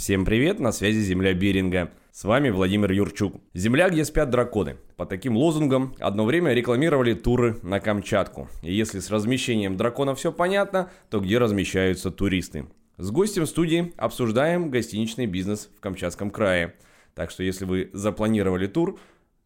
Всем привет, на связи Земля Беринга. С вами Владимир Юрчук. Земля, где спят драконы. По таким лозунгам одно время рекламировали туры на Камчатку. И если с размещением дракона все понятно, то где размещаются туристы? С гостем студии обсуждаем гостиничный бизнес в Камчатском крае. Так что если вы запланировали тур,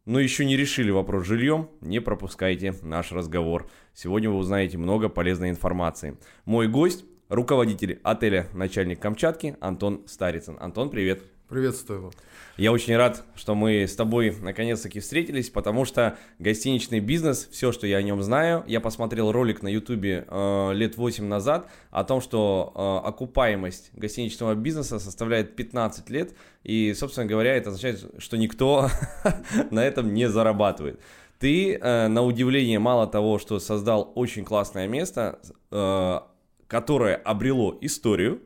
но еще не решили вопрос с жильем, не пропускайте наш разговор. Сегодня вы узнаете много полезной информации. Мой гость – руководитель отеля «Начальник Камчатки» Антон Старицын. Антон, привет. Приветствую вас. Я очень рад, что мы с тобой наконец-таки встретились, потому что гостиничный бизнес, все, что я о нем знаю, я посмотрел ролик на ютубе э, лет 8 назад о том, что э, окупаемость гостиничного бизнеса составляет 15 лет, и, собственно говоря, это означает, что никто на этом не зарабатывает. Ты, э, на удивление, мало того, что создал очень классное место, э, которое обрело историю,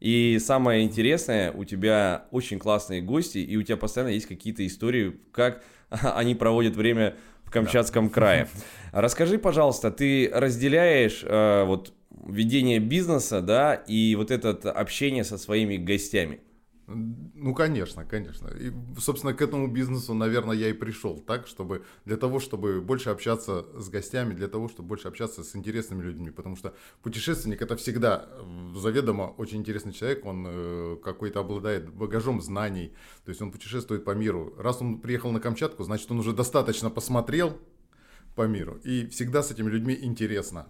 и самое интересное, у тебя очень классные гости, и у тебя постоянно есть какие-то истории, как они проводят время в Камчатском да. крае. Расскажи, пожалуйста, ты разделяешь э, вот ведение бизнеса, да, и вот это общение со своими гостями? Ну, конечно, конечно. И, собственно, к этому бизнесу, наверное, я и пришел так, чтобы для того, чтобы больше общаться с гостями, для того, чтобы больше общаться с интересными людьми. Потому что путешественник это всегда заведомо очень интересный человек, он э, какой-то обладает багажом знаний, то есть он путешествует по миру. Раз он приехал на Камчатку, значит, он уже достаточно посмотрел по миру. И всегда с этими людьми интересно.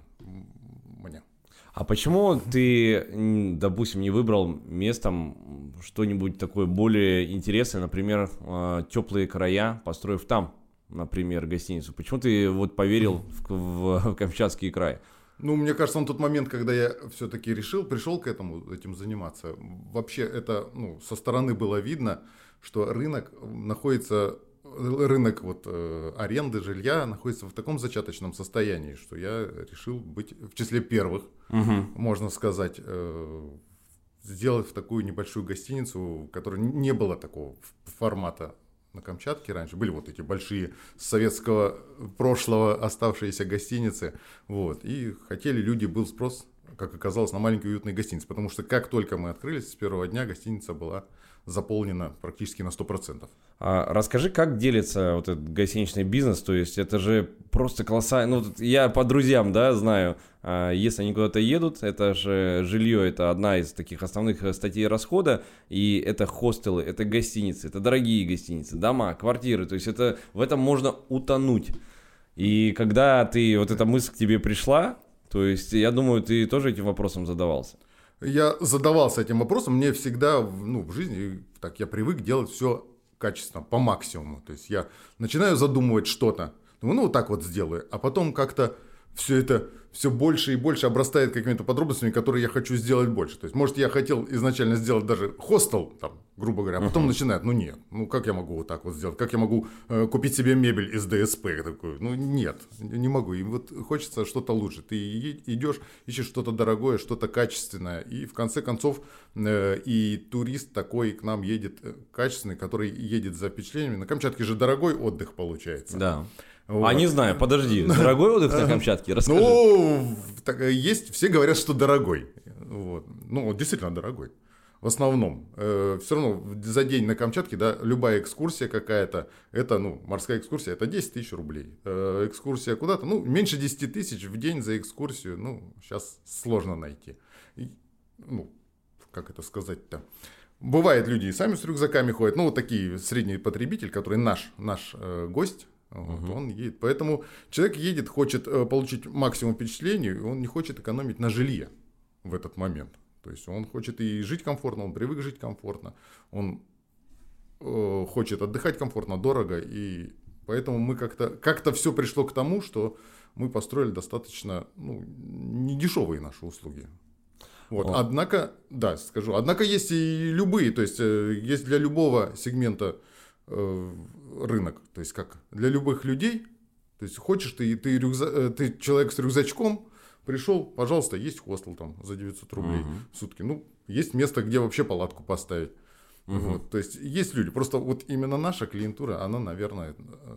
А почему ты, допустим, не выбрал местом что-нибудь такое более интересное, например, а, теплые края, построив там, например, гостиницу? Почему ты вот поверил в, в, в Камчатский край? Ну, мне кажется, на тот момент, когда я все-таки решил, пришел к этому, этим заниматься, вообще это, ну, со стороны было видно, что рынок находится рынок вот, э, аренды жилья находится в таком зачаточном состоянии, что я решил быть в числе первых, угу. можно сказать, э, сделать в такую небольшую гостиницу, у которой не было такого формата на Камчатке раньше. Были вот эти большие советского прошлого оставшиеся гостиницы. Вот, и хотели люди, был спрос, как оказалось, на маленькие уютные гостиницы. Потому что как только мы открылись, с первого дня гостиница была заполнена практически на 100%. А расскажи, как делится вот этот гостиничный бизнес, то есть это же просто колоссально, ну я по друзьям, да, знаю, а, если они куда-то едут, это же жилье, это одна из таких основных э, статей расхода, и это хостелы, это гостиницы, это дорогие гостиницы, дома, квартиры, то есть это в этом можно утонуть. И когда ты, вот эта мысль к тебе пришла, то есть я думаю, ты тоже этим вопросом задавался. Я задавался этим вопросом, мне всегда ну, в жизни, так я привык делать все качественно, по максимуму. То есть я начинаю задумывать что-то, думаю, ну вот так вот сделаю, а потом как-то все это все больше и больше обрастает какими-то подробностями, которые я хочу сделать больше. То есть, может, я хотел изначально сделать даже хостел, там, грубо говоря, а потом uh-huh. начинает, ну нет, ну как я могу вот так вот сделать, как я могу э, купить себе мебель из ДСП, такой, ну нет, не могу. И вот хочется что-то лучше. Ты идешь, ищешь что-то дорогое, что-то качественное, и в конце концов э, и турист такой к нам едет э, качественный, который едет за впечатлениями. На Камчатке же дорогой отдых получается. Да. Вот. А не знаю, подожди, дорогой отдых на Камчатке? Расскажи. Ну, так, есть, все говорят, что дорогой. Вот. Ну, действительно дорогой. В основном. Э, все равно за день на Камчатке, да, любая экскурсия какая-то, это, ну, морская экскурсия, это 10 тысяч рублей. Э, экскурсия куда-то, ну, меньше 10 тысяч в день за экскурсию, ну, сейчас сложно найти. И, ну, как это сказать-то? Бывает, люди и сами с рюкзаками ходят, ну, вот такие средний потребитель, который наш, наш э, гость, вот, угу. Он едет. Поэтому человек едет, хочет э, получить максимум впечатлений, он не хочет экономить на жилье в этот момент. То есть он хочет и жить комфортно, он привык жить комфортно, он э, хочет отдыхать комфортно, дорого, и поэтому мы как-то как-то все пришло к тому, что мы построили достаточно ну, недешевые наши услуги. Вот. Однако, да, скажу, однако есть и любые, то есть э, есть для любого сегмента рынок. То есть как для любых людей, то есть хочешь ты, ты, рюкза, э, ты человек с рюкзачком, пришел, пожалуйста, есть хостел там за 900 рублей uh в сутки. Ну, есть место, где вообще палатку поставить. Угу. Вот, то есть есть люди, просто вот именно наша клиентура, она, наверное. Э,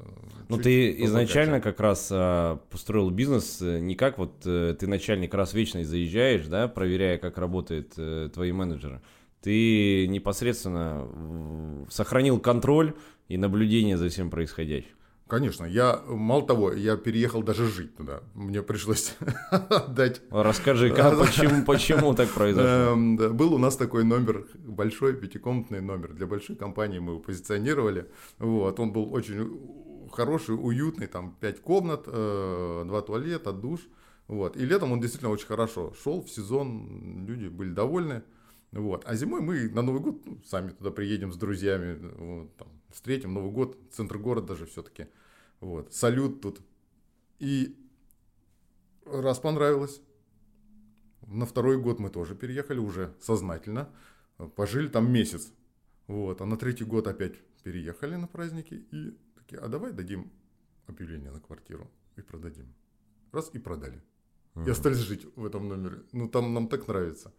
ну ты изначально как раз а, построил бизнес не как вот ты начальник раз вечно заезжаешь, да, проверяя, как работают твои менеджеры. Ты непосредственно сохранил контроль и наблюдение за всем происходящим. Конечно, я, мало того, я переехал даже жить туда. Мне пришлось отдать. Расскажи, как, почему, почему так произошло? Эм, был у нас такой номер, большой пятикомнатный номер. Для большой компании мы его позиционировали. Вот, он был очень хороший, уютный, там пять комнат, э, два туалета, душ. Вот. И летом он действительно очень хорошо шел в сезон, люди были довольны. Вот. А зимой мы на Новый год ну, сами туда приедем с друзьями, вот, там, встретим Новый год, центр города же все-таки. Вот. Салют тут. И раз понравилось. На второй год мы тоже переехали уже сознательно. Пожили там месяц. Вот. А на третий год опять переехали на праздники. И такие, а давай дадим объявление на квартиру и продадим. Раз и продали. И остались жить в этом номере. Ну, там нам так нравится.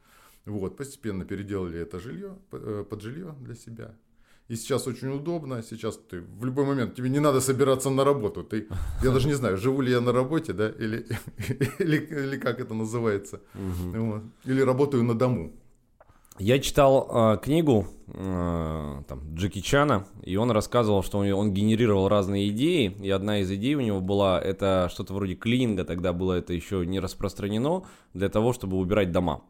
Вот, постепенно переделали это жилье, э, под жилье для себя. И сейчас очень удобно, сейчас ты в любой момент, тебе не надо собираться на работу. Ты, я даже не знаю, живу ли я на работе, да, или, или, или как это называется, угу. вот. или работаю на дому. Я читал э, книгу э, там, Джеки Чана, и он рассказывал, что он, он генерировал разные идеи, и одна из идей у него была, это что-то вроде клининга, тогда было это еще не распространено, для того, чтобы убирать дома.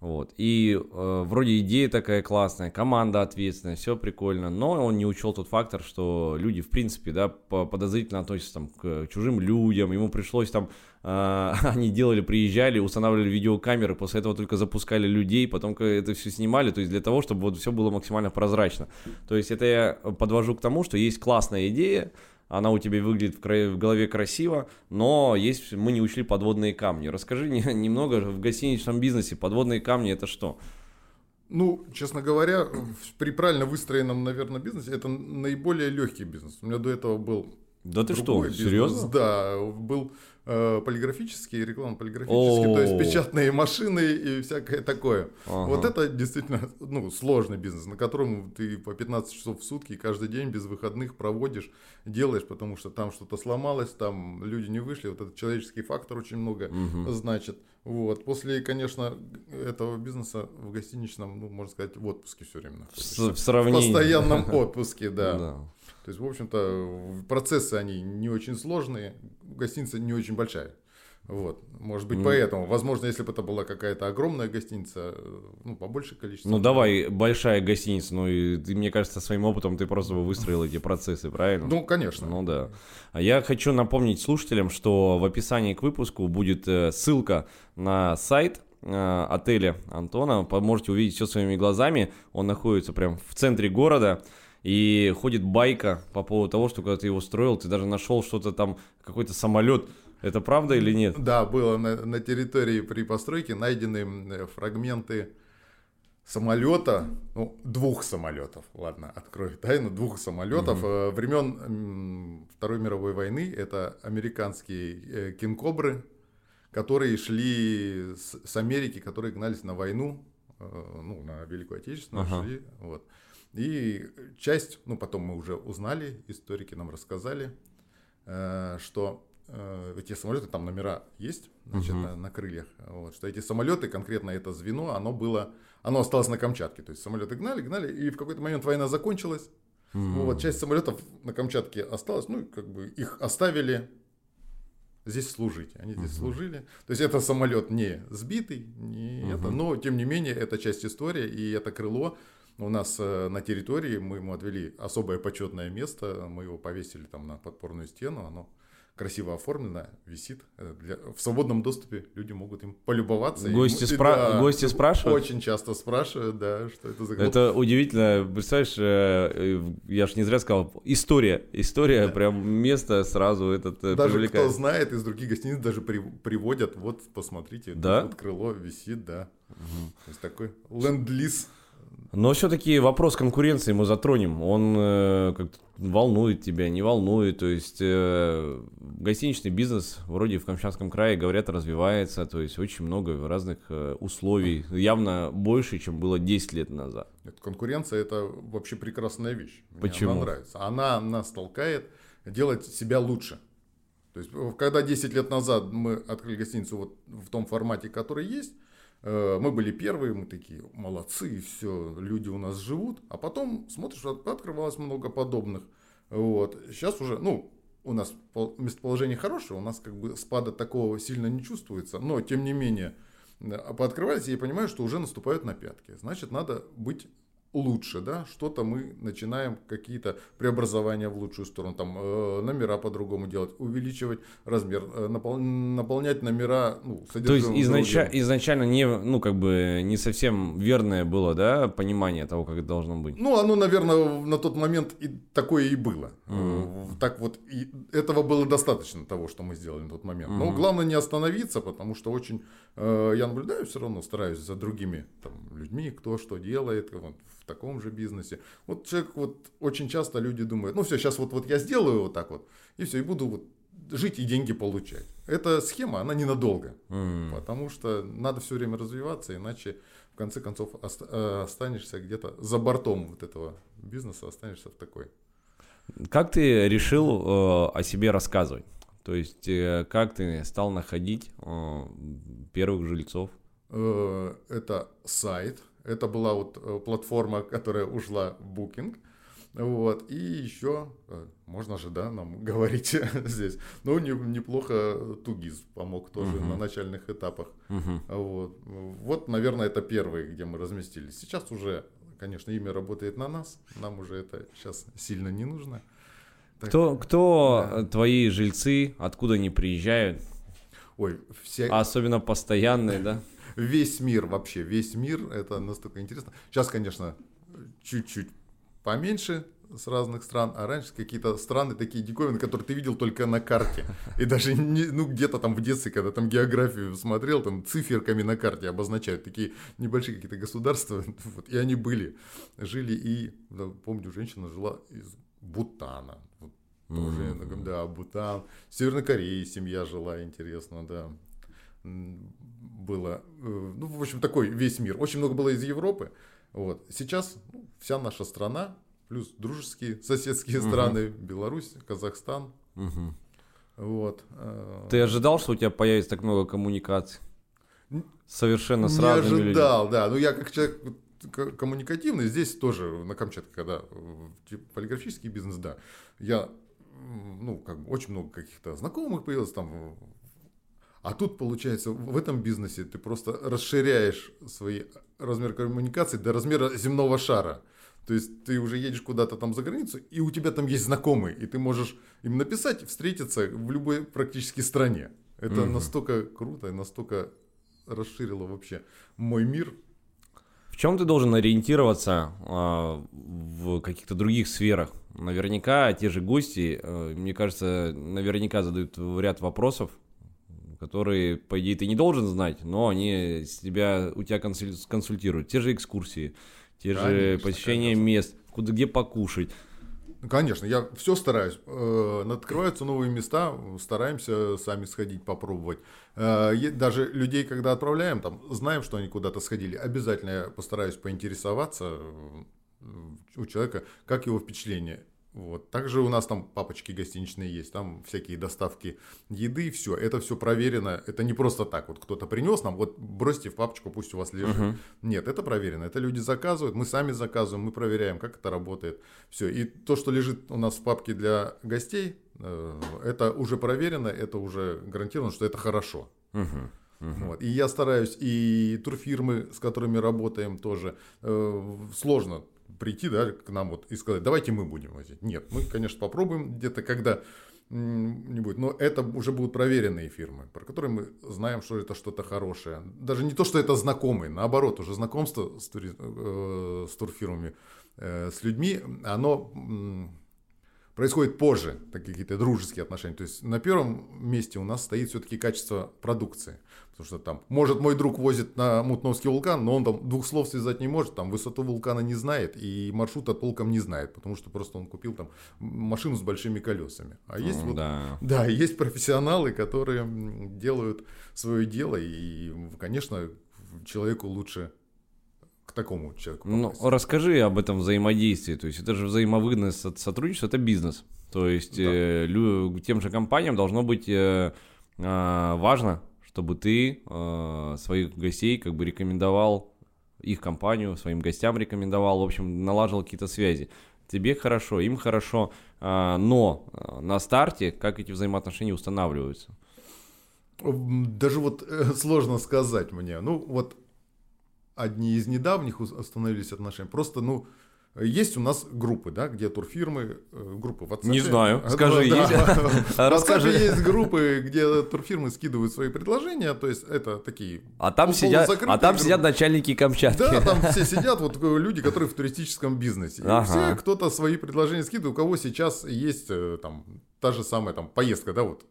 Вот. И э, вроде идея такая классная, команда ответственная, все прикольно, но он не учел тот фактор, что люди, в принципе, да, подозрительно относятся там, к чужим людям, ему пришлось там, э, они делали, приезжали, устанавливали видеокамеры, после этого только запускали людей, потом это все снимали, то есть для того, чтобы вот все было максимально прозрачно. То есть это я подвожу к тому, что есть классная идея, она у тебя выглядит в, кра... в голове красиво, но есть мы не учли подводные камни. Расскажи немного в гостиничном бизнесе подводные камни это что? Ну, честно говоря, при правильно выстроенном, наверное, бизнесе это наиболее легкий бизнес. У меня до этого был да ты что, бизнес. серьезно? Да, был э, полиграфический, реклама полиграфический, то есть печатные машины и всякое такое. Ага. Вот это действительно ну, сложный бизнес, на котором ты по 15 часов в сутки каждый день без выходных проводишь, делаешь, потому что там что-то сломалось, там люди не вышли, вот этот человеческий фактор очень много угу. значит. Вот. После, конечно, этого бизнеса в гостиничном, ну, можно сказать, в отпуске все время находишься. В, сравнении. В постоянном отпуске, да. да. То есть, в общем-то, процессы они не очень сложные, гостиница не очень большая. Вот, может быть, mm. поэтому. Возможно, если бы это была какая-то огромная гостиница, ну, побольше количество. Ну, давай, большая гостиница, ну, и ты, мне кажется, своим опытом ты просто выстроил эти процессы, правильно? Ну, конечно. Ну, да. А я хочу напомнить слушателям, что в описании к выпуску будет э, ссылка на сайт э, отеля Антона. Можете увидеть все своими глазами. Он находится прямо в центре города. И ходит байка по поводу того, что когда ты его строил, ты даже нашел что-то там, какой-то самолет. Это правда или нет? Да, было на, на территории при постройке найдены фрагменты самолета, ну, двух самолетов, ладно, открою тайну, двух самолетов угу. времен Второй мировой войны. Это американские э, кинкобры, которые шли с, с Америки, которые гнались на войну, э, ну, на Великую Отечественную ага. шли, вот. И часть, ну потом мы уже узнали, историки нам рассказали, э, что э, эти самолеты, там номера есть, значит, угу. на, на крыльях, вот, что эти самолеты, конкретно это звено, оно было, оно осталось на Камчатке, то есть самолеты гнали, гнали, и в какой-то момент война закончилась, угу. вот, часть самолетов на Камчатке осталась, ну, как бы их оставили здесь служить. Они здесь угу. служили. То есть это самолет не сбитый, не угу. это, но тем не менее это часть истории, и это крыло у нас э, на территории мы ему отвели особое почетное место, мы его повесили там на подпорную стену, оно красиво оформлено, висит. Э, для, в свободном доступе люди могут им полюбоваться. Гости, ему, спра... да, Гости спрашивают? Очень часто спрашивают, да, что это за Это удивительно, представляешь, э, я же не зря сказал, история, история, да. прям место сразу этот Даже привлекает. кто знает, из других гостиниц даже при, приводят, вот посмотрите, да? вот крыло висит, да. Угу. То есть такой ленд-лиз но все-таки вопрос конкуренции мы затронем. Он э, как-то волнует тебя, не волнует. То есть э, гостиничный бизнес вроде в Камчатском крае, говорят, развивается. То есть очень много разных э, условий. Явно больше, чем было 10 лет назад. Это конкуренция это вообще прекрасная вещь. Мне Почему? Она нравится. Она нас толкает делать себя лучше. То есть, когда 10 лет назад мы открыли гостиницу вот в том формате, который есть, Э, мы были первые, мы такие молодцы, все, люди у нас живут. А потом смотришь, открывалось много подобных. Вот. Сейчас уже, ну, у нас местоположение хорошее, у нас как бы спада такого сильно не чувствуется, но тем не менее, пооткрывались, и я понимаю, что уже наступают на пятки. Значит, надо быть лучше, да, что-то мы начинаем какие-то преобразования в лучшую сторону, там э, номера по-другому делать, увеличивать размер, э, напол- наполнять номера, ну, То есть изнача- изначально не, ну, как бы не совсем верное было, да, понимание того, как это должно быть? Ну, оно, наверное, на тот момент и такое и было. Mm-hmm. Так вот, и этого было достаточно того, что мы сделали на тот момент. Mm-hmm. Но главное не остановиться, потому что очень, э, я наблюдаю все равно, стараюсь за другими там, людьми, кто что делает, вот, таком же бизнесе. Вот человек, вот очень часто люди думают, ну все, сейчас вот, вот я сделаю вот так вот, и все, и буду вот жить и деньги получать. Эта схема, она ненадолго, mm. потому что надо все время развиваться, иначе в конце концов э, останешься где-то за бортом вот этого бизнеса, останешься в такой. Как ты решил э, о себе рассказывать? То есть, э, как ты стал находить э, первых жильцов? Э, это сайт, это была вот э, платформа, которая ушла в Booking. Вот. И еще, э, можно же, да, нам говорить здесь, ну, не, неплохо Тугиз помог тоже uh-huh. на начальных этапах. Uh-huh. Вот. вот, наверное, это первые, где мы разместились. Сейчас уже, конечно, имя работает на нас, нам уже это сейчас сильно не нужно. Так, кто кто да. твои жильцы, откуда они приезжают? Ой, все... А особенно постоянные, да? Весь мир вообще, весь мир, это настолько интересно. Сейчас, конечно, чуть-чуть поменьше с разных стран, а раньше какие-то страны такие диковины, которые ты видел только на карте. И даже не, ну, где-то там в детстве, когда там географию смотрел, там циферками на карте обозначают такие небольшие какие-то государства. Вот, и они были, жили. И да, помню, женщина жила из Бутана. Вот, тоже, mm-hmm. да, Бутан. В Северной Корее семья жила, интересно, да было, э, ну, в общем, такой весь мир. Очень много было из Европы. Вот. Сейчас ну, вся наша страна, плюс дружеские соседские угу. страны, Беларусь, Казахстан. Угу. Вот. Э, Ты ожидал, что у тебя появится так много коммуникаций? Совершенно с Не ожидал, людьми. да. Ну, я как человек коммуникативный, здесь тоже на Камчатке, когда типа, полиграфический бизнес, да, я ну, как бы очень много каких-то знакомых появилось, там а тут, получается, в этом бизнесе ты просто расширяешь свои размер коммуникации до размера земного шара. То есть ты уже едешь куда-то там за границу, и у тебя там есть знакомые, и ты можешь им написать, встретиться в любой практически стране. Это угу. настолько круто настолько расширило вообще мой мир. В чем ты должен ориентироваться э, в каких-то других сферах? Наверняка те же гости, э, мне кажется, наверняка задают ряд вопросов которые, по идее, ты не должен знать, но они тебя, у тебя консультируют. Те же экскурсии, те конечно, же посещения конечно. мест, куда, где покушать. Конечно, я все стараюсь. Э, открываются новые места, стараемся сами сходить, попробовать. Э, даже людей, когда отправляем, там, знаем, что они куда-то сходили, обязательно я постараюсь поинтересоваться у человека, как его впечатление. Вот. Также у нас там папочки гостиничные есть, там всякие доставки еды, все, это все проверено, это не просто так, вот кто-то принес нам, вот бросьте в папочку, пусть у вас лежит. Uh-huh. Нет, это проверено, это люди заказывают, мы сами заказываем, мы проверяем, как это работает, все. И то, что лежит у нас в папке для гостей, э, это уже проверено, это уже гарантировано, что это хорошо. Uh-huh. Uh-huh. Вот. И я стараюсь, и турфирмы, с которыми работаем, тоже э, сложно прийти да, к нам вот и сказать, давайте мы будем возить. Нет, мы, конечно, попробуем где-то, когда не будет. Но это уже будут проверенные фирмы, про которые мы знаем, что это что-то хорошее. Даже не то, что это знакомые, наоборот, уже знакомство с, тури... э, с турфирмами, э, с людьми, оно происходит позже, такие какие-то дружеские отношения. То есть на первом месте у нас стоит все-таки качество продукции. Потому что там, может, мой друг возит на Мутновский вулкан, но он там двух слов связать не может, там высоту вулкана не знает и маршрута толком не знает, потому что просто он купил там машину с большими колесами. А есть вот, да. да, есть профессионалы, которые делают свое дело, и, конечно, человеку лучше к такому человеку. Ну, расскажи об этом взаимодействии. То есть это же взаимовыгодное сотрудничество, это бизнес. То есть да. э, лю, тем же компаниям должно быть э, э, важно, чтобы ты э, своих гостей как бы рекомендовал их компанию, своим гостям рекомендовал, в общем, налаживал какие-то связи. Тебе хорошо, им хорошо, э, но на старте как эти взаимоотношения устанавливаются? Даже вот э, сложно сказать мне. Ну, вот одни из недавних установились отношения. Просто, ну, есть у нас группы, да, где турфирмы, э, группы в WhatsApp. Не знаю, скажи, да, есть? Расскажи. есть группы, где турфирмы скидывают свои предложения, то есть это такие А там сидят, а там сидят начальники Камчатки. Да, там все сидят, вот люди, которые в туристическом бизнесе. И все кто-то свои предложения скидывает, у кого сейчас есть э, там та же самая там поездка, да, вот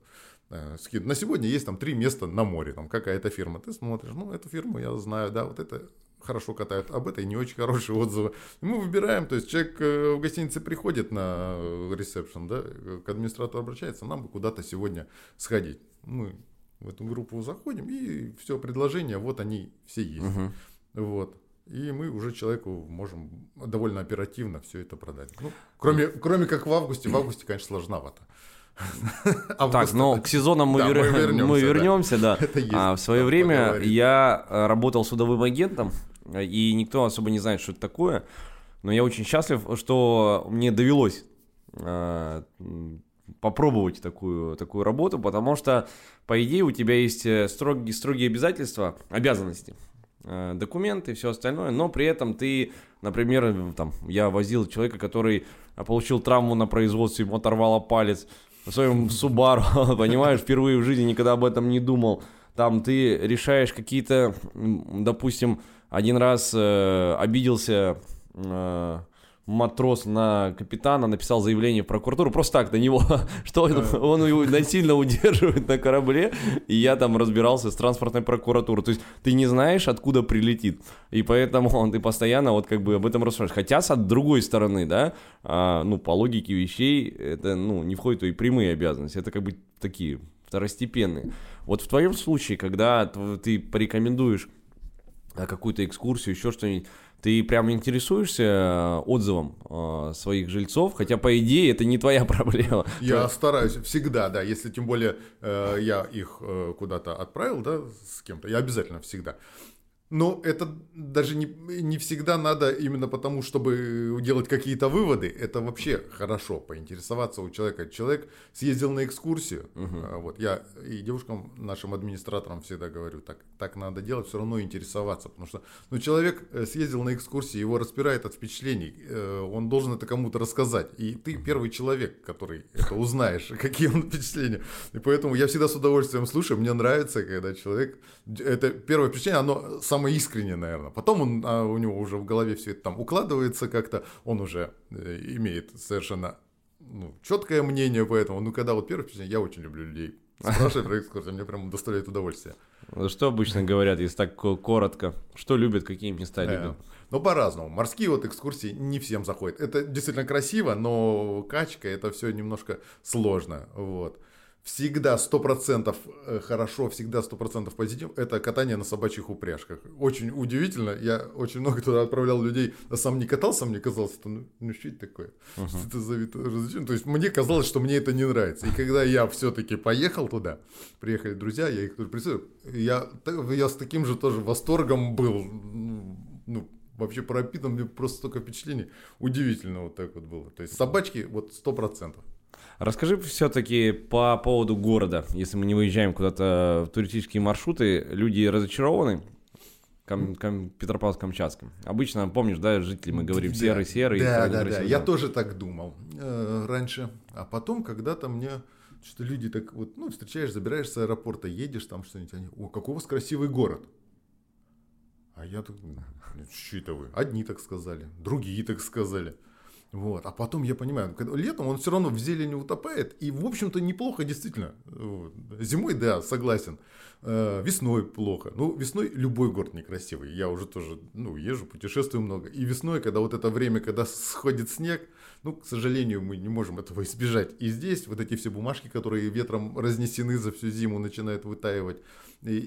э, на сегодня есть там три места на море, там какая-то фирма, ты смотришь, ну, эту фирму я знаю, да, вот это хорошо катают, об этой не очень хорошие отзывы. И мы выбираем, то есть человек э, в гостинице приходит на э, ресепшн, да, к администратору обращается, нам бы куда-то сегодня сходить. Мы в эту группу заходим, и все предложения, вот они все есть. Uh-huh. Вот. И мы уже человеку можем довольно оперативно все это продать. Ну, кроме, кроме как в августе. В августе, конечно, сложновато. Так, но к сезонам мы, вернемся, да. А, в свое время я э, работал судовым агентом и никто особо не знает, что это такое. Но я очень счастлив, что мне довелось э, попробовать такую, такую работу, потому что, по идее, у тебя есть э, строгие, строгие обязательства, обязанности, э, документы и все остальное, но при этом ты, например, там, я возил человека, который получил травму на производстве, ему оторвало палец своем Subaru, понимаешь, впервые в жизни никогда об этом не думал. Там ты решаешь какие-то, допустим, один раз э, обиделся э, матрос на капитана, написал заявление в прокуратуру, просто так на него, что он, его насильно удерживает на корабле, и я там разбирался с транспортной прокуратурой. То есть ты не знаешь, откуда прилетит, и поэтому он, ты постоянно вот как бы об этом рассуждаешь. Хотя с другой стороны, да, а, ну по логике вещей, это ну не входит в твои прямые обязанности, это как бы такие второстепенные. Вот в твоем случае, когда ты порекомендуешь какую-то экскурсию, еще что-нибудь, ты прям интересуешься э, отзывом э, своих жильцов, хотя по идее это не твоя проблема. Я стараюсь всегда, да, если тем более э, я их э, куда-то отправил, да, с кем-то, я обязательно всегда но это даже не, не всегда надо именно потому, чтобы делать какие-то выводы. Это вообще хорошо поинтересоваться у человека. Человек съездил на экскурсию. Угу. Вот я и девушкам, нашим администраторам всегда говорю, так, так надо делать, все равно интересоваться. Потому что ну, человек э, съездил на экскурсию, его распирает от впечатлений. Э, он должен это кому-то рассказать. И ты первый человек, который это узнаешь, какие он впечатления. И поэтому я всегда с удовольствием слушаю. Мне нравится, когда человек... Это первое впечатление, оно сам самое искреннее, наверное. Потом он, а у него уже в голове все это там укладывается как-то, он уже э, имеет совершенно ну, четкое мнение по этому. Ну, когда вот первое впечатление, я очень люблю людей. Спрашивай про экскурсию, мне прям доставляет удовольствие. Что обычно говорят, если так коротко? Что любят, какие места любят? Ну, по-разному. Морские вот экскурсии не всем заходят. Это действительно красиво, но качка, это все немножко сложно. Вот всегда сто процентов э, хорошо, всегда сто процентов позитив, это катание на собачьих упряжках. Очень удивительно, я очень много туда отправлял людей, а сам не катался, мне казалось, что ну, ну что это такое? Uh-huh. Что это за вид развлечения? То есть мне казалось, что мне это не нравится. И когда я все-таки поехал туда, приехали друзья, я их тоже представил, я, я с таким же тоже восторгом был, ну, вообще пропитан, мне просто столько впечатлений. Удивительно вот так вот было. То есть собачки вот сто процентов. Расскажи все-таки по поводу города. Если мы не выезжаем куда-то в туристические маршруты, люди разочарованы Кам, кам, Петропавловск-Камчатском. Обычно, помнишь, да, жители мы говорим серый-серый. Да, да, да, да. Я тоже так думал э, раньше. А потом когда-то мне что люди так вот, ну, встречаешь, забираешь с аэропорта, едешь там что-нибудь, они, о, какой у вас красивый город. А я так, что это вы? Одни так сказали, другие так сказали. Вот. А потом я понимаю, летом он все равно в зелени утопает, и, в общем-то, неплохо, действительно. Зимой, да, согласен. Э, весной плохо. Ну, весной любой город некрасивый. Я уже тоже, ну, езжу, путешествую много. И весной, когда вот это время, когда сходит снег, ну, к сожалению, мы не можем этого избежать. И здесь вот эти все бумажки, которые ветром разнесены за всю зиму, начинают вытаивать и,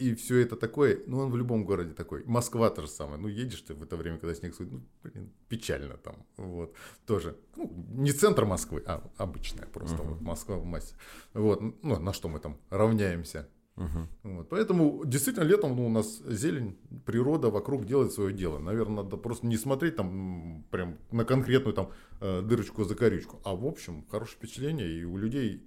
и все это такое, ну, он в любом городе такой. Москва то же самое. Ну, едешь ты в это время, когда снег сует, ну, блин, печально там. Вот, тоже. Ну, не центр Москвы, а обычная просто. Uh-huh. Вот, Москва в массе. Вот, ну, на что мы там равняемся. Угу. Вот. Поэтому действительно летом ну, у нас зелень, природа вокруг делает свое дело. Наверное, надо просто не смотреть там прям на конкретную там э, дырочку за корючку, а в общем хорошее впечатление и у людей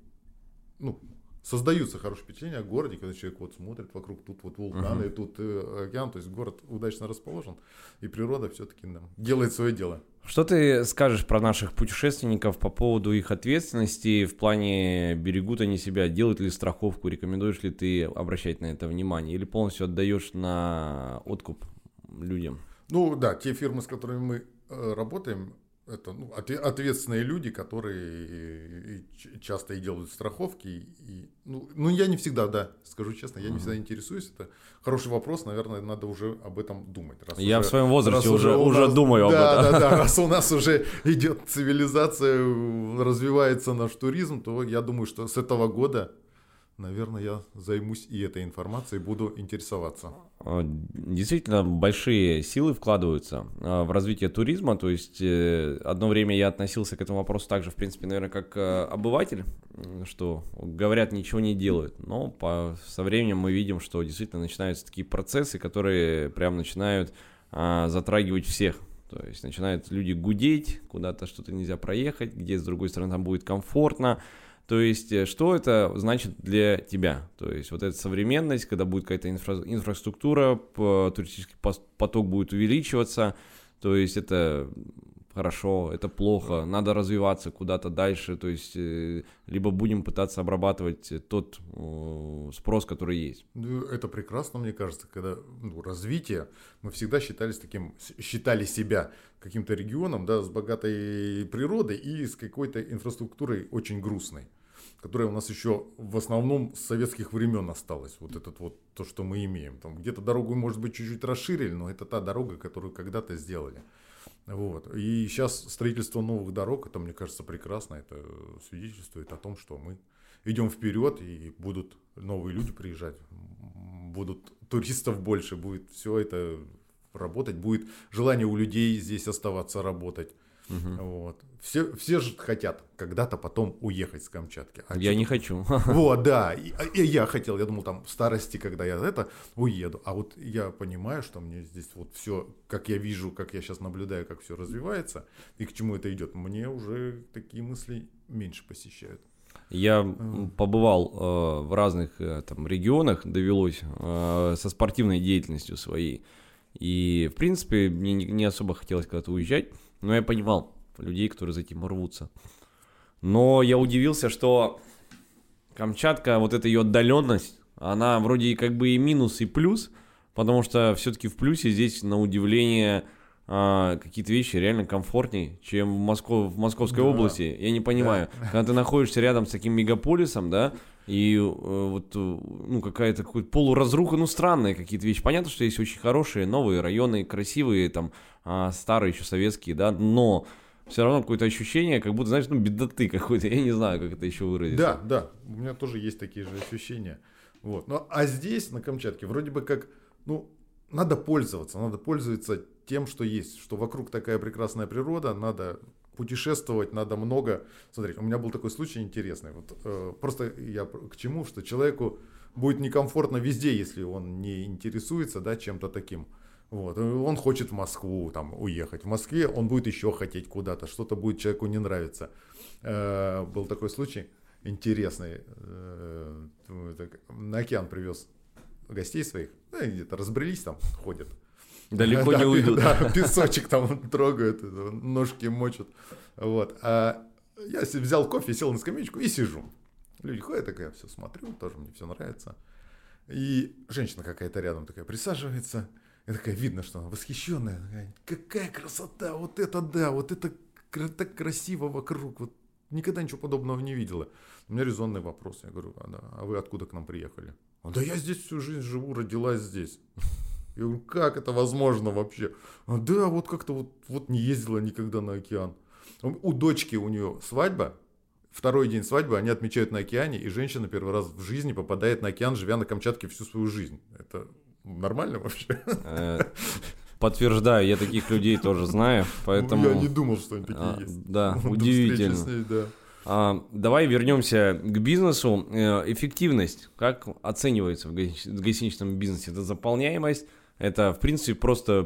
ну, создаются хорошие впечатления о городе, когда человек вот смотрит вокруг, тут вот вулканы, uh-huh. тут э, океан, то есть город удачно расположен, и природа все-таки да, делает свое дело. Что ты скажешь про наших путешественников по поводу их ответственности в плане берегут они себя, делают ли страховку, рекомендуешь ли ты обращать на это внимание? Или полностью отдаешь на откуп людям? Ну да, те фирмы, с которыми мы э, работаем, это ну, ответственные люди, которые часто и делают страховки. И, ну, ну, я не всегда, да, скажу честно, я не всегда интересуюсь. Это хороший вопрос, наверное, надо уже об этом думать. Раз я уже, в своем возрасте уже, уже нас, думаю да, об этом. Да, да, раз у нас уже идет цивилизация, развивается наш туризм, то я думаю, что с этого года наверное, я займусь и этой информацией, буду интересоваться. А, действительно, большие силы вкладываются а, в развитие туризма. То есть, э, одно время я относился к этому вопросу также, в принципе, наверное, как э, обыватель, что говорят, ничего не делают. Но по, со временем мы видим, что действительно начинаются такие процессы, которые прям начинают а, затрагивать всех. То есть начинают люди гудеть, куда-то что-то нельзя проехать, где с другой стороны там будет комфортно. То есть, э, что это значит для тебя? То есть, вот эта современность, когда будет какая-то инфра- инфраструктура, туристический поток будет увеличиваться, то есть, это хорошо, это плохо, надо развиваться куда-то дальше, то есть, э, либо будем пытаться обрабатывать тот спрос, который есть. Ну, это прекрасно, мне кажется, когда ну, развитие, мы всегда считались таким, считали себя каким-то регионом, да, с богатой природой и с какой-то инфраструктурой очень грустной которая у нас еще в основном с советских времен осталась. Вот этот вот то, что мы имеем. Там где-то дорогу, может быть, чуть-чуть расширили, но это та дорога, которую когда-то сделали. Вот. И сейчас строительство новых дорог, это, мне кажется, прекрасно. Это свидетельствует о том, что мы идем вперед и будут новые люди приезжать, будут туристов больше, будет все это работать, будет желание у людей здесь оставаться работать. Угу. Вот. Все, все же хотят когда-то потом уехать с Камчатки. А я не хочу. Вот, да. И, и я хотел, я думал, там в старости, когда я это, уеду. А вот я понимаю, что мне здесь вот все, как я вижу, как я сейчас наблюдаю, как все развивается и к чему это идет, мне уже такие мысли меньше посещают. Я побывал э, в разных э, там регионах, довелось э, со спортивной деятельностью своей. И, в принципе, мне не, не особо хотелось когда-то уезжать. Но я понимал людей, которые за этим рвутся. Но я удивился, что Камчатка, вот эта ее отдаленность, она вроде и как бы и минус, и плюс, потому что все-таки в плюсе здесь, на удивление, а, какие-то вещи реально комфортнее, чем в, Москов, в Московской да. области. Я не понимаю, да. когда ты находишься рядом с таким мегаполисом, да, и э, вот, э, ну, какая-то какая полуразруха, ну, странные какие-то вещи. Понятно, что есть очень хорошие новые районы, красивые, там, э, старые еще советские, да, но все равно какое-то ощущение, как будто, знаешь, ну, бедоты какой-то. Я не знаю, как это еще выразить. Да, да, у меня тоже есть такие же ощущения. Вот. Ну, а здесь, на Камчатке, вроде бы как, ну, надо пользоваться, надо пользоваться тем, что есть, что вокруг такая прекрасная природа, надо путешествовать надо много. Смотри, у меня был такой случай интересный. Вот, э, просто я к чему, что человеку будет некомфортно везде, если он не интересуется да, чем-то таким. Вот. Он хочет в Москву там, уехать. В Москве он будет еще хотеть куда-то, что-то будет человеку не нравиться. Э, был такой случай интересный. Э, на океан привез гостей своих, ну, где-то разбрелись там, ходят. Далеко да, не уйдут. Да, песочек там трогают, ножки мочат. Вот. А я взял кофе, сел на скамеечку и сижу. Люди ходят, такая, все смотрю, тоже мне все нравится. И женщина какая-то рядом такая присаживается. И такая, видно, что она восхищенная. Такая, Какая красота, вот это да, вот это так красиво вокруг. Вот никогда ничего подобного не видела. У меня резонный вопрос. Я говорю, а, да, а вы откуда к нам приехали? да я здесь всю жизнь живу, родилась здесь. Я говорю, как это возможно вообще? А, да, вот как-то вот, вот не ездила никогда на океан. У дочки у нее свадьба, второй день свадьбы они отмечают на океане, и женщина первый раз в жизни попадает на океан, живя на Камчатке всю свою жизнь. Это нормально вообще? Э, подтверждаю, я таких людей тоже знаю, поэтому... Я не думал, что они такие а, есть. Да, удивительно. А, давай вернемся к бизнесу. Э, эффективность, как оценивается в гостиничном бизнесе? Это заполняемость, это, в принципе, просто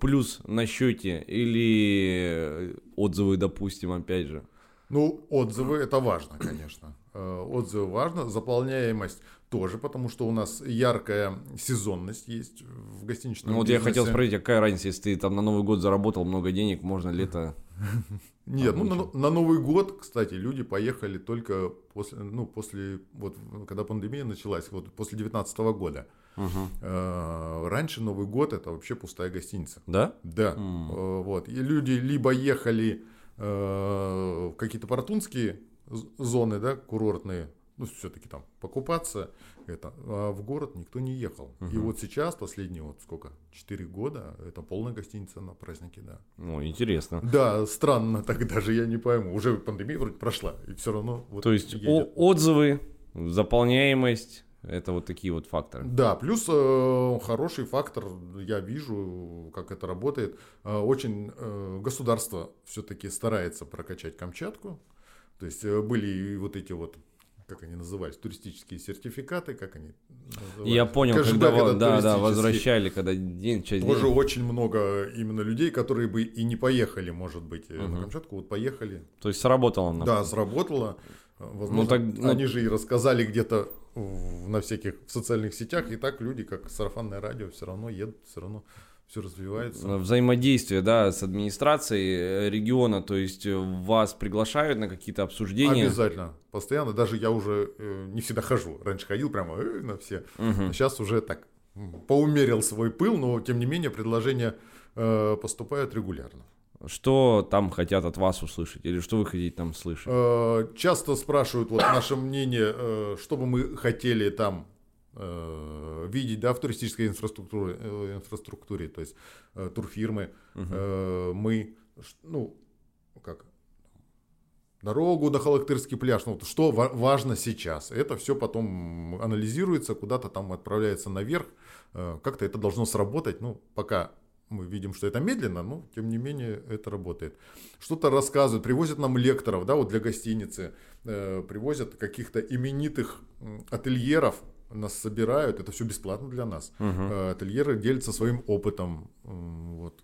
плюс на счете или отзывы, допустим, опять же? Ну, отзывы это важно, конечно. Э, отзывы важно, заполняемость тоже, потому что у нас яркая сезонность есть в гостиничном Ну вот бизнесе. я хотел спросить, а какая разница, если ты там на Новый год заработал много денег, можно ли это... Нет, ну на, на Новый год, кстати, люди поехали только после, ну после, вот когда пандемия началась, вот после 2019 года. Угу. Раньше Новый год это вообще пустая гостиница. Да? Да. Mm. Вот. И люди либо ехали э, в какие-то портунские зоны, да, курортные, ну, все-таки там покупаться, это, а в город никто не ехал. Угу. И вот сейчас, последние вот сколько, 4 года, это полная гостиница на праздники, да. Ну, интересно. Да, странно, так даже я не пойму. Уже пандемия вроде прошла, и все равно вот То есть о- отзывы, заполняемость, это вот такие вот факторы. Да, плюс э, хороший фактор, я вижу, как это работает. Э, очень э, государство все-таки старается прокачать Камчатку. То есть э, были вот эти вот как они назывались, туристические сертификаты, как они назывались. Я понял, когда, когда да, да, возвращали, когда день, часть Тоже день. очень много именно людей, которые бы и не поехали, может быть, угу. на Камчатку, вот поехали. То есть сработало? Например. Да, сработало. Возможно, ну, так, ну... они же и рассказали где-то на всяких в социальных сетях, и так люди, как сарафанное радио, все равно едут, все равно все развивается. Взаимодействие, да, с администрацией э, региона, то есть э, вас приглашают на какие-то обсуждения? Обязательно, постоянно. Даже я уже э, не всегда хожу. Раньше ходил прямо э, на все. Угу. А сейчас уже так поумерил свой пыл, но тем не менее предложения э, поступают регулярно. Что там хотят от вас услышать? Или что вы хотите там слышать? Э, часто спрашивают вот наше мнение, э, что бы мы хотели там э, видеть да, в туристической инфраструктуре, э, инфраструктуре то есть э, турфирмы. Угу. Э, мы, ну, как, дорогу на Халактырский пляж, ну, что важно сейчас. Это все потом анализируется, куда-то там отправляется наверх, э, как-то это должно сработать, ну, пока мы видим, что это медленно, но тем не менее это работает. Что-то рассказывают, привозят нам лекторов, да, вот для гостиницы, э, привозят каких-то именитых ательеров, нас собирают, это все бесплатно для нас. Угу. Ательеры делятся своим опытом. Вот.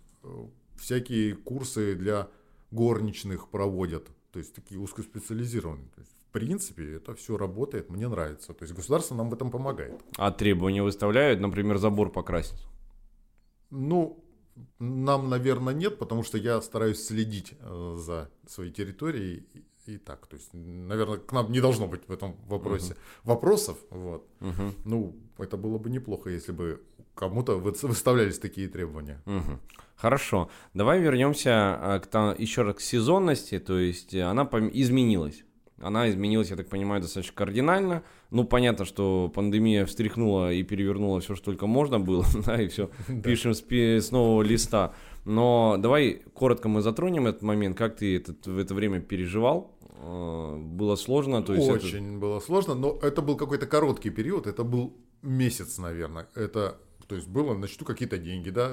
Всякие курсы для горничных проводят, то есть такие узкоспециализированные. То есть, в принципе, это все работает, мне нравится. То есть государство нам в этом помогает. А требования выставляют, например, забор покрасить? Ну, нам, наверное, нет, потому что я стараюсь следить э, за своей территорией и так. То есть, наверное, к нам не должно быть в этом вопросе uh вопросов. Вот. uh Ну, это было бы неплохо, если бы кому-то выставлялись такие требования. uh Хорошо. Давай вернемся а, к, там, еще раз к сезонности. То есть она изменилась. Она изменилась, я так понимаю, достаточно кардинально. Ну, понятно, что пандемия встряхнула и перевернула все, что только можно было, да, и все, пишем с, с нового листа. Но давай коротко мы затронем этот момент. Как ты этот, в это время переживал? А, было сложно? То есть Очень это... было сложно, но это был какой-то короткий период. Это был месяц, наверное. Это, то есть было на счету какие-то деньги, да,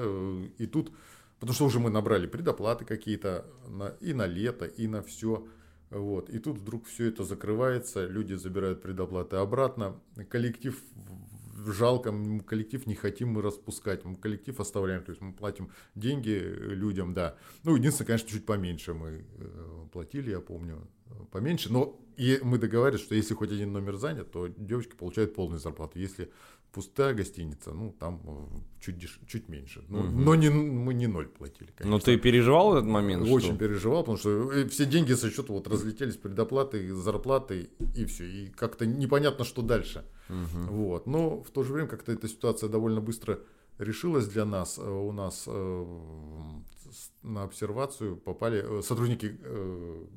и тут, потому что уже мы набрали предоплаты какие-то на, и на лето, и на все. Вот. И тут вдруг все это закрывается, люди забирают предоплаты обратно, коллектив жалко, коллектив не хотим мы распускать, мы коллектив оставляем, то есть мы платим деньги людям, да. Ну, единственное, конечно, чуть поменьше мы э, платили, я помню, поменьше, но и мы договаривались, что если хоть один номер занят, то девочки получают полную зарплату. Если пустая гостиница, ну, там э, чуть, деш... чуть меньше. Ну, угу. Но не, мы не ноль платили, конечно. Но ты переживал этот момент? Очень что? переживал, потому что э, все деньги со счета вот разлетелись, предоплаты, зарплаты и все. И как-то непонятно, что дальше. Угу. Вот. Но в то же время как-то эта ситуация довольно быстро решилась для нас. Э, у нас на обсервацию попали сотрудники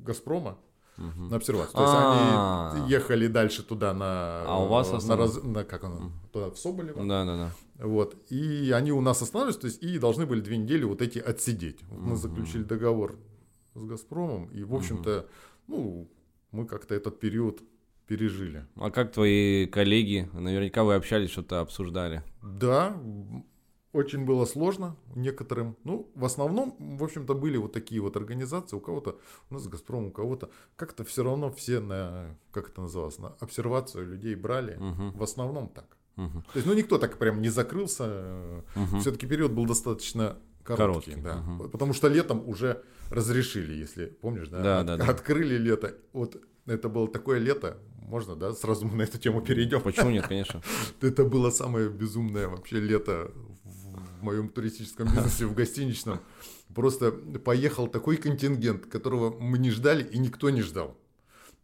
«Газпрома», угу. на обсервацию. То есть А-а-а. они ехали дальше туда на, а у вас на, раз, на как оно, туда в Соболево. Да, да, да. Вот. И они у нас останавливались, то есть и должны были две недели вот эти отсидеть. Вот угу. Мы заключили договор с Газпромом, и, в общем-то, угу. ну, мы как-то этот период пережили. А как твои коллеги? Наверняка вы общались, что-то обсуждали. Да, очень было сложно некоторым. Ну, в основном, в общем-то, были вот такие вот организации. У кого-то, у нас Газпром, у кого-то. Как-то все равно все на, как это называлось, на обсервацию людей брали. Мгм. В основном так. Мгм. То есть, ну, никто так прям не закрылся. Мгм. Все-таки период был достаточно короткий. Короткий, да. мгм. Потому что летом уже разрешили, если помнишь, да? Да, От- да, да. Открыли лето. Вот это было такое лето. Можно, да? Сразу мы на эту тему перейдем. Почему нет, конечно. Это было самое безумное вообще лето в моем туристическом бизнесе, в гостиничном. Просто поехал такой контингент, которого мы не ждали и никто не ждал.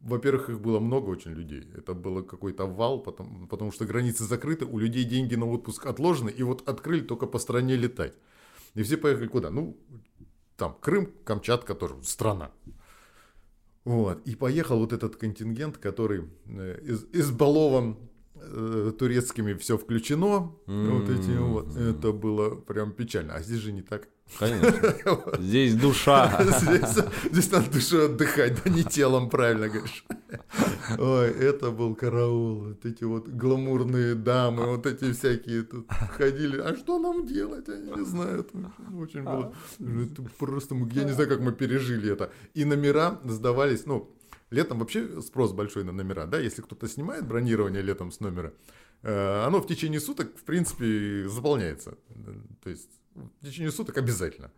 Во-первых, их было много очень людей. Это было какой-то вал, потому, потому что границы закрыты, у людей деньги на отпуск отложены, и вот открыли только по стране летать. И все поехали куда? Ну, там, Крым, Камчатка тоже страна. Вот. И поехал вот этот контингент, который э, из- избалован турецкими все включено. Вот эти вот. Это было прям печально. А здесь же не так. Конечно. Здесь душа. Здесь, здесь надо душой отдыхать, да не телом, правильно говоришь. Ой, это был караул. Вот эти вот гламурные дамы, вот эти всякие тут ходили. А что нам делать? Я не знаю. Это очень было. Это просто, мы- я не знаю, как мы пережили это. И номера сдавались, ну, летом вообще спрос большой на номера, да, если кто-то снимает бронирование летом с номера, э, оно в течение суток, в принципе, заполняется. То есть в течение суток обязательно.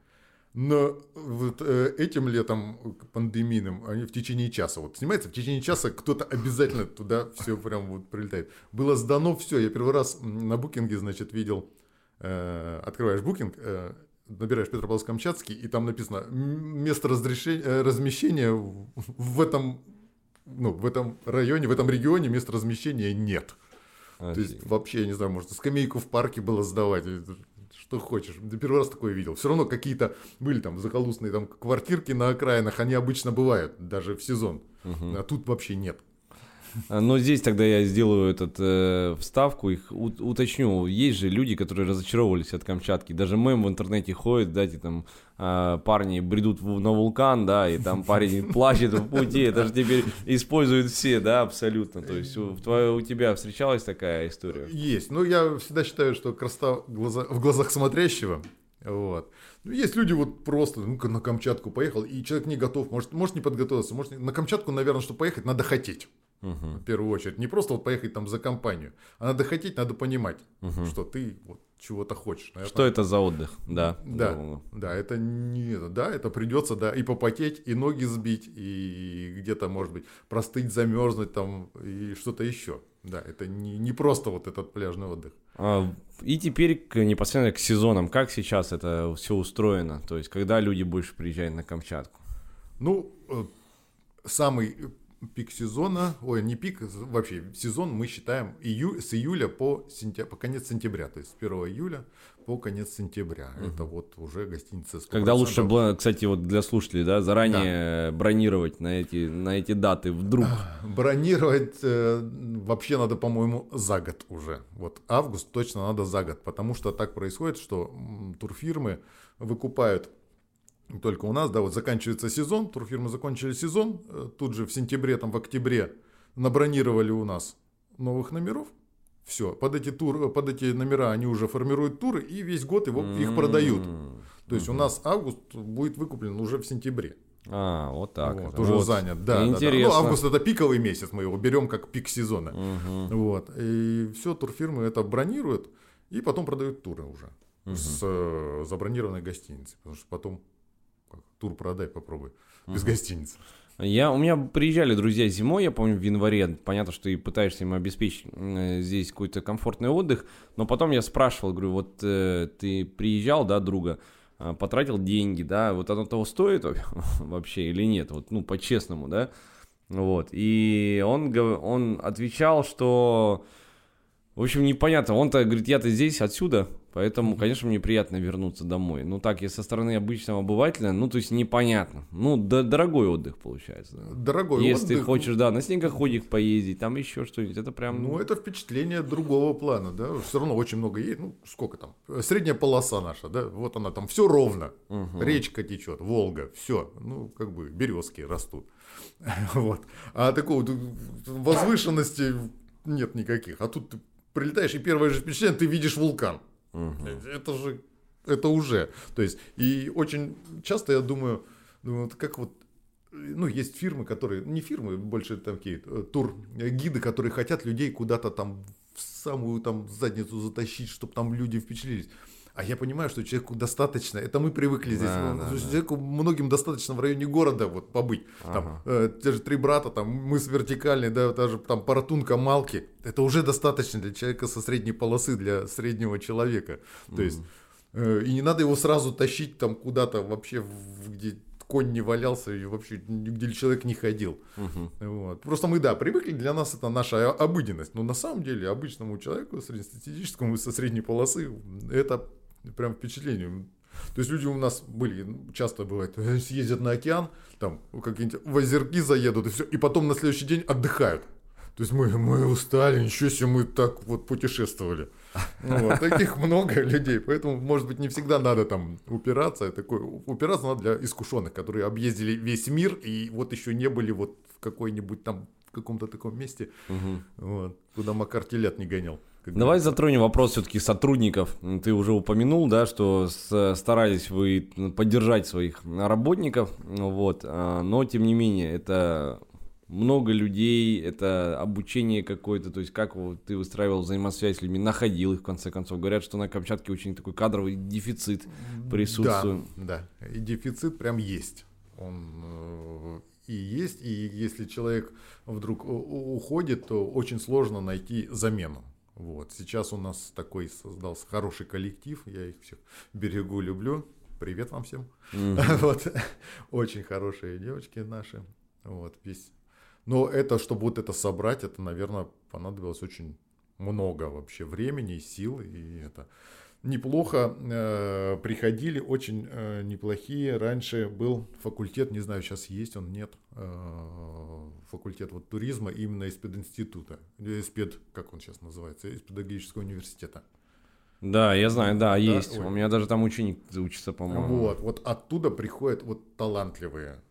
Но вот э, этим летом пандемийным они в течение часа вот снимается в течение часа кто-то обязательно туда все прям вот прилетает. Было сдано все. Я первый раз на букинге значит видел. э, открываешь букинг, набираешь Петропавловск-Камчатский и там написано место разрешения, э, размещения в, этом ну в этом районе, в этом регионе места размещения нет. То есть вообще, я не знаю, может, скамейку в парке было сдавать, что хочешь. Первый раз такое видел. Все равно какие-то были там захолустные там квартирки на окраинах, они обычно бывают, даже в сезон. А тут вообще нет. А, Но здесь тогда я сделаю этот э, вставку, их у- уточню. Есть же люди, которые разочаровывались от Камчатки. Даже мем в интернете ходит, да, эти там а, парни бредут в- на вулкан, да, и там парень плачет в пути. Это же теперь используют все, да, абсолютно. То есть у, в твоё- у тебя встречалась такая история? Есть. Но я всегда считаю, что красота в, глаза- в глазах смотрящего. Вот. Ну, есть люди вот просто ну на Камчатку поехал, и человек не готов, может, может не подготовиться, может, не- на Камчатку, наверное, чтобы поехать, надо хотеть. Мгм. в первую очередь. Не просто вот поехать там за компанию, а надо хотеть, надо понимать, что ты вот чего-то хочешь. наверное. Что это за отдых? Да. Да, да, это не да, это придется, да, и попотеть, и ноги сбить, и где-то, может быть, простыть, замерзнуть там, и что-то еще. Да, это не, не просто вот этот пляжный отдых. А, И теперь к, непосредственно к сезонам. Как сейчас это все устроено? То есть, когда люди больше приезжают на Камчатку? Ну, э, самый пик сезона, ой, не пик, вообще сезон мы считаем ию, с июля по, сентя, по конец сентября, то есть с 1 июля по конец сентября. Это вот уже гостиница 100%. Когда лучше было, кстати, вот для слушателей, да, заранее бронировать на эти, на эти даты вдруг. Бронировать э, вообще надо, по-моему, за год уже. Вот август точно надо за год, потому что так происходит, что турфирмы выкупают только у нас, да, вот заканчивается сезон, турфирмы закончили сезон, э, тут же в сентябре, там в октябре набронировали у нас новых номеров, все, под эти, тур, под эти номера они уже формируют туры и весь год его, их продают. М. То есть у нас август будет выкуплен уже в сентябре. А, вот так. Вот, это. уже Вот. занят, да, да, да. Интересно. Ну, август это пиковый месяц, мы его берем как пик сезона. Мгм. Вот. И все, турфирмы это бронируют и потом продают туры уже с э, забронированной гостиницей. Потому что потом тур продай, попробуй. Без гостиницы. Я, у меня приезжали друзья зимой, я помню, в январе. Понятно, что ты пытаешься им обеспечить э, здесь какой-то комфортный отдых. Но потом я спрашивал, говорю, вот э, ты приезжал, да, друга, э, потратил деньги, да, вот оно того стоит вообще или нет? Вот, ну, по-честному, да? Вот. И он, он отвечал, что, в общем, непонятно. Он-то говорит, я-то здесь, отсюда, поэтому, конечно, мне приятно вернуться домой. Ну, так, если со стороны обычного обывателя, ну, то есть непонятно. Ну, да, дорогой отдых получается. да. Дорогой Если ты отдых, хочешь, да, на снегоходик поездить, там еще что-нибудь, это прям... Ну, это впечатление другого плана, да. Все равно очень много есть. Ну, сколько там? Средняя полоса наша, да. Вот она там, все ровно. Речка течет, Волга, все. Ну, как бы березки растут. Вот. А такого возвышенности нет никаких. А тут ты прилетаешь, и первое же впечатление, ты видишь вулкан. Это же, это уже. То есть, и очень часто я думаю, ну, вот как вот ну, есть фирмы, которые, не фирмы, больше такие э, тур-гиды, которые хотят людей куда-то там в самую там задницу затащить, чтобы там люди впечатлились. А я понимаю, что человеку достаточно, это мы привыкли здесь, да, ну, да, человеку да. многим достаточно в районе города вот побыть. Ага. Там, э, те же три брата, там мы с вертикальной, да, даже там Паратунка, Малки, это уже достаточно для человека со средней полосы, для среднего человека. То mm есть, э, и не надо его сразу тащить там куда-то вообще, в, где конь не валялся и вообще нигде человек не ходил. Угу. Вот. Просто мы, да, привыкли, для нас это наша обыденность. Но на самом деле обычному человеку, среднестатистическому со средней полосы, это прям впечатление. То есть люди у нас были, ну, часто бывает, съездят на океан, там какие-нибудь в озерки заедут, и все, и потом на следующий день отдыхают. То есть мы, мы устали, ничего себе, мы так вот путешествовали. Вот, таких много людей, поэтому, может быть, не всегда надо там упираться. Такой, упираться надо для искушенных, которые объездили весь мир и вот еще не были вот в какой-нибудь там в каком-то таком месте, угу. вот, куда Макар телят не гонял. Давай затронем вопрос все-таки сотрудников. Ты уже упомянул, да, что старались вы поддержать своих работников, вот, а, но тем не менее это много людей, это обучение какое-то, то есть как ты выстраивал взаимосвязь с людьми, находил их в конце концов. Говорят, что на Камчатке очень такой кадровый дефицит присутствует. Да, да, и дефицит прям есть. Он э, и есть, и если человек вдруг уходит, то очень сложно найти замену. Вот. Сейчас у нас такой создался хороший коллектив, я их всех берегу, люблю. Привет вам всем. Mm-hmm. Вот. Очень хорошие девочки наши. Вот, весь. Но это, чтобы вот это собрать, это, наверное, понадобилось очень много вообще времени и сил. И это неплохо э, приходили, очень э, неплохие. Раньше был факультет, не знаю, сейчас есть он, нет, э, факультет вот туризма именно из пединститута, из пед, как он сейчас называется, из педагогического университета. Да, я знаю, да, да есть. Ой. У меня даже там ученик учится, по-моему. Вот, вот оттуда приходят вот талантливые,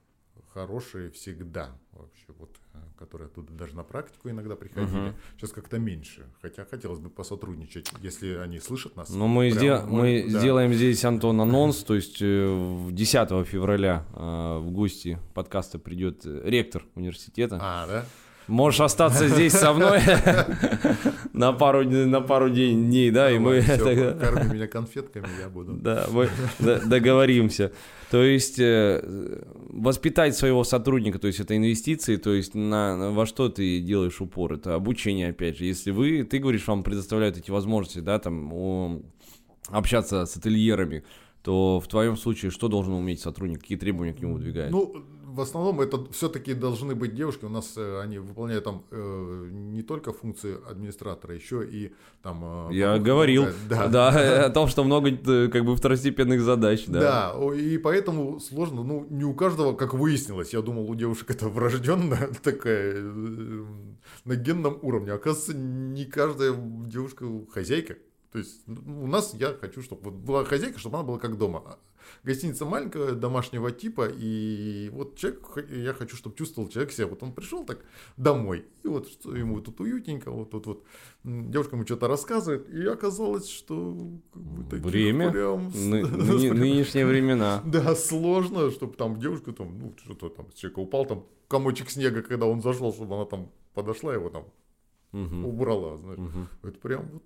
хорошие всегда вообще вот которые оттуда даже на практику иногда приходили. Угу. Сейчас как-то меньше. Хотя хотелось бы посотрудничать, если они слышат нас. Ну, мы, мы, мы да. сделаем здесь, Антон, анонс. То есть 10 э, февраля э, в гости подкаста придет ректор университета. А, да? Можешь остаться здесь со мной на пару, на пару дней, да, и мы... Корми меня конфетками, я буду. Да, мы договоримся. То есть э, воспитать своего сотрудника, то есть это инвестиции, то есть на, во что ты делаешь упор, это обучение, опять же. Если вы, ты говоришь, вам предоставляют эти возможности, да, там, общаться с ательерами, то в твоем случае что должен уметь сотрудник, какие требования к нему выдвигают? Ну, в основном это все-таки должны быть девушки. У нас э, они выполняют там э, не только функции администратора, еще и там. Э, Я говорил, да. да, о том, что много э, как бы второстепенных задач, да. Да, и поэтому сложно. Ну, не у каждого, как выяснилось, я думал, у девушек это врожденная такая э, на генном уровне. Оказывается, не каждая девушка хозяйка. То есть ну, у нас я хочу, чтобы вот была хозяйка, чтобы она была как дома. Гостиница маленькая, домашнего типа, и вот человек, я хочу, чтобы чувствовал человек себя. Вот он пришел так домой, и вот что ему тут уютненько, вот тут вот девушка ему что-то рассказывает, и оказалось, что как бы, время, прям, ны- ны- нынешние времена. Да, сложно, чтобы там девушка там, ну что-то там, человек упал, там комочек снега, когда он зашел, чтобы она там подошла, его там угу. убрала, знаешь. Угу. Это прям вот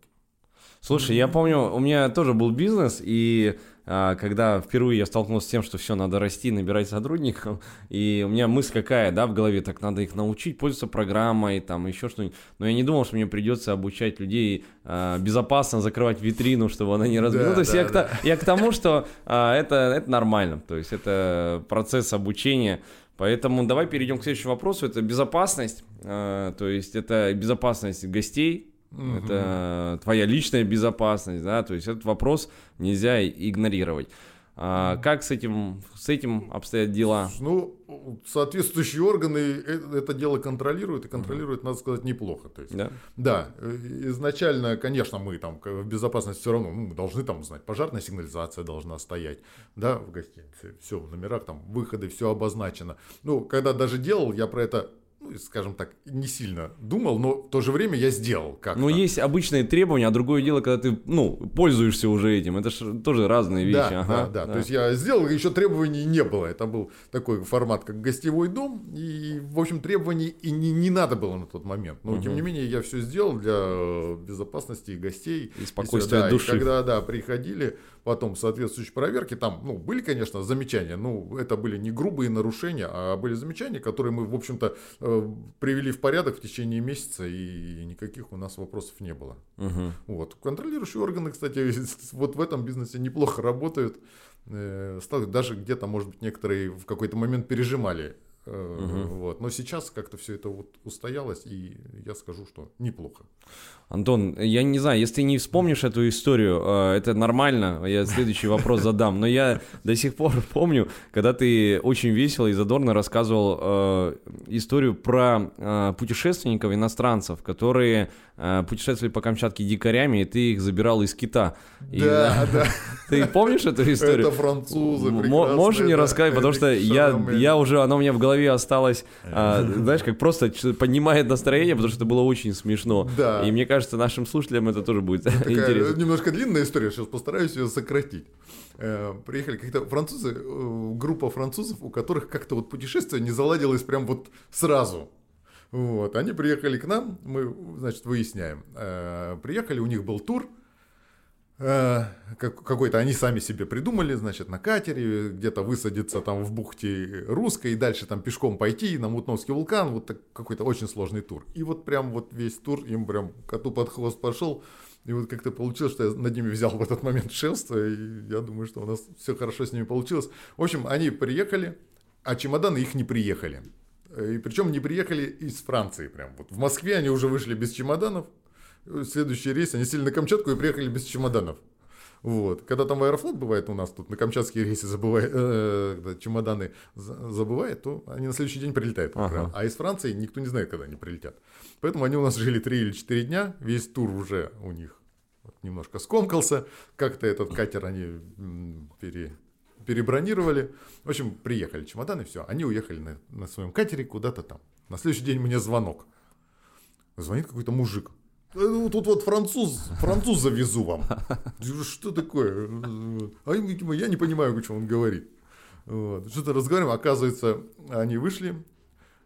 Слушай, я помню, у меня тоже был бизнес, и а, когда впервые я столкнулся с тем, что все, надо расти, набирать сотрудников, и у меня мысль какая, да, в голове, так надо их научить пользоваться программой, там, еще что-нибудь. Но я не думал, что мне придется обучать людей а, безопасно закрывать витрину, чтобы она не разбилась. Да, ну, то есть да, я, да. К, я к тому, что а, это, это нормально, то есть это процесс обучения. Поэтому давай перейдем к следующему вопросу. Это безопасность, а, то есть это безопасность гостей, Угу. Это твоя личная безопасность, да, то есть этот вопрос нельзя игнорировать. А как с этим, с этим обстоят дела? Ну, соответствующие органы э, это дело контролируют, и контролируют, uh надо сказать, неплохо. То есть, да? да, э, изначально, конечно, мы там в безопасности все равно ну, мы должны там знать, пожарная сигнализация должна стоять, да, в гостинице, все, в номерах там, выходы, все обозначено. Ну, когда даже делал, я про это ну, скажем так, не сильно думал, но в то же время я сделал как-то. Ну, есть обычные требования, а другое дело, когда ты, ну, пользуешься уже этим. Это же тоже разные вещи. Да, ага, да, да, да. То есть я сделал, еще требований не было. Это был такой формат, как гостевой дом, и, в общем, требований и не, не надо было на тот момент. Но, угу. тем не менее, я все сделал для безопасности гостей. И спокойствия и, да, души. И когда, да, приходили, потом соответствующие проверки, там, ну, были, конечно, замечания, ну, это были не грубые нарушения, а были замечания, которые мы, в общем-то, э, привели в порядок в течение месяца, и никаких у нас вопросов не было. Угу. Вот. Контролирующие органы, кстати, вот в этом бизнесе неплохо работают. Э, даже где-то, может быть, некоторые в какой-то момент пережимали Угу. Вот. Но сейчас как-то все это вот устоялось, и я скажу, что неплохо. Антон, я не знаю, если ты не вспомнишь эту историю, э, это нормально, я следующий вопрос задам, но я до сих пор помню, когда ты очень весело и задорно рассказывал э, историю про путешественников, иностранцев, которые путешествовали по Камчатке дикарями, и ты их забирал из кита. И, да, да. Ты помнишь эту историю? Это французы Можешь мне рассказать, потому что я, я уже, оно у меня в голове осталось, а, знаешь, как просто поднимает настроение, потому что это было очень смешно. Да. И мне кажется, нашим слушателям это тоже будет интересно. Немножко длинная история, сейчас постараюсь ее сократить. Э, приехали как-то французы, э, группа французов, у которых как-то вот путешествие не заладилось прям вот сразу. Вот, они приехали к нам, мы, значит, выясняем. Э, приехали, у них был тур, Э, какой-то они сами себе придумали, значит, на катере, где-то высадиться там в бухте Русской, и дальше там пешком пойти на Мутновский вулкан, вот так, какой-то очень сложный тур. И вот прям вот весь тур им прям коту под хвост пошел, и вот как-то получилось, что я над ними взял в этот момент шефство, и я думаю, что у нас все хорошо с ними получилось. В общем, они приехали, а чемоданы их не приехали. И причем не приехали из Франции прям. Вот в Москве они уже вышли без чемоданов, следующий рейс, они сели на Камчатку и приехали без чемоданов. Вот. Когда там Аэрофлот бывает у нас тут, на камчатские рейсы забывает, э, чемоданы забывает, то они на следующий день прилетают. Ага. А из Франции никто не знает, когда они прилетят. Поэтому они у нас жили 3 или 4 дня, весь тур уже у них немножко скомкался. Как-то этот катер они пере, перебронировали. В общем, приехали чемоданы, все. Они уехали на, на своем катере куда-то там. На следующий день мне звонок. Звонит какой-то мужик. Ну, тут вот француз, француза везу вам. Что такое? А я не понимаю, о чем он говорит. Вот. Что-то разговариваем, оказывается, они вышли,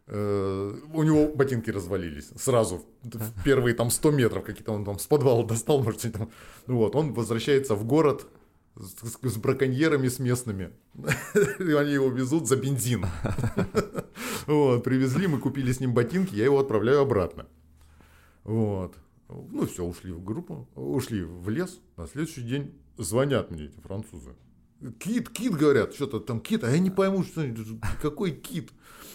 э, у него ботинки развалились сразу, в первые там 100 метров какие-то он там с подвала достал, может, там, вот, он возвращается в город с, с браконьерами, с местными, они его везут за бензин. Вот, привезли, мы купили с ним ботинки, я его отправляю обратно. Вот. Ну все, ушли в группу, ушли в лес. На следующий день звонят мне эти французы. Кит, кит, говорят, что-то там кит, а я не пойму, что какой кит.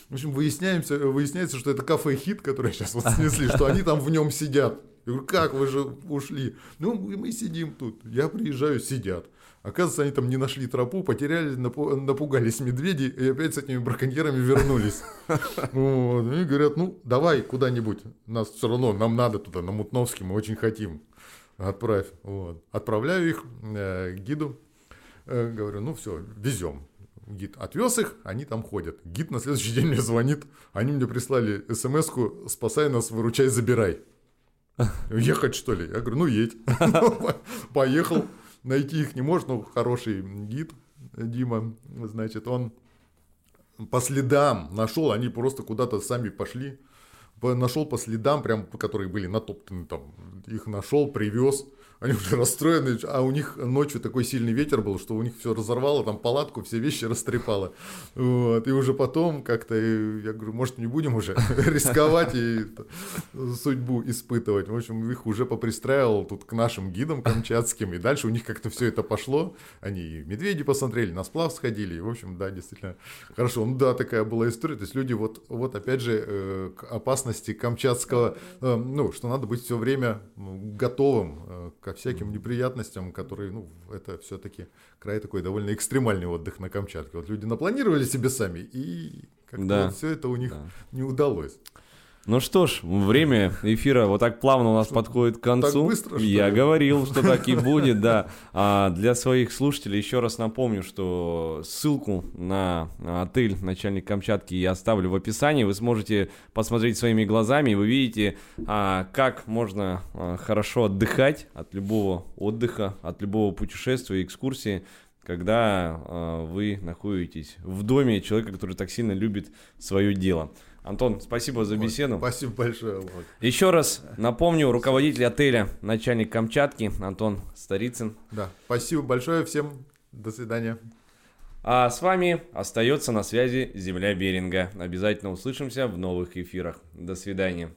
В общем, выясняемся, выясняется, что это кафе хит, которое сейчас вот снесли, что они там в нем сидят. Я говорю, как вы же ушли? Ну, мы сидим тут. Я приезжаю, сидят. Оказывается, они там не нашли тропу, потеряли, напугались медведи и опять с этими браконьерами вернулись. Вот. И говорят, ну, давай куда-нибудь. Нас все равно, нам надо туда, на Мутновский, мы очень хотим. Отправь. Вот. Отправляю их э, гиду. Э, говорю, ну все, везем. Гид отвез их, они там ходят. Гид на следующий день мне звонит. Они мне прислали смс-ку «Спасай нас, выручай, забирай». Ехать что ли? Я говорю, ну едь. Поехал найти их не может, но хороший гид Дима, значит, он по следам нашел, они просто куда-то сами пошли, нашел по следам, прям, которые были натоптаны там, их нашел, привез, они уже расстроены, а у них ночью такой сильный ветер был, что у них все разорвало, там палатку, все вещи растрепало. Вот. И уже потом как-то, я говорю, может, не будем уже рисковать и судьбу испытывать. В общем, их уже попристраивал тут к нашим гидам камчатским, и дальше у них как-то все это пошло. Они медведи посмотрели, на сплав сходили, и, в общем, да, действительно, хорошо. Ну да, такая была история. То есть люди вот, вот опять же, э, к опасности камчатского, э, ну, что надо быть все время готовым э, всяким неприятностям, которые, ну, это все-таки край такой довольно экстремальный отдых на Камчатке. Вот люди напланировали себе сами, и как-то да. вот все это у них да. не удалось. Ну что ж, время эфира вот так плавно у нас Что, подходит к концу. так быстро, что Я ли? говорил, что так и будет, да. А для своих слушателей еще раз напомню, что ссылку на отель «Начальник Камчатки» я оставлю в описании. Вы сможете посмотреть своими глазами, и вы видите, а, как можно а, хорошо отдыхать от любого отдыха, от любого путешествия, экскурсии, когда а, вы находитесь в доме человека, который так сильно любит свое дело. Антон, спасибо за беседу. Спасибо большое. Влад. Еще раз напомню, руководитель отеля «Начальник Камчатки» Антон Старицын. Да, спасибо большое всем. До свидания. А с вами остается на связи Земля Беринга. Обязательно услышимся в новых эфирах. До свидания.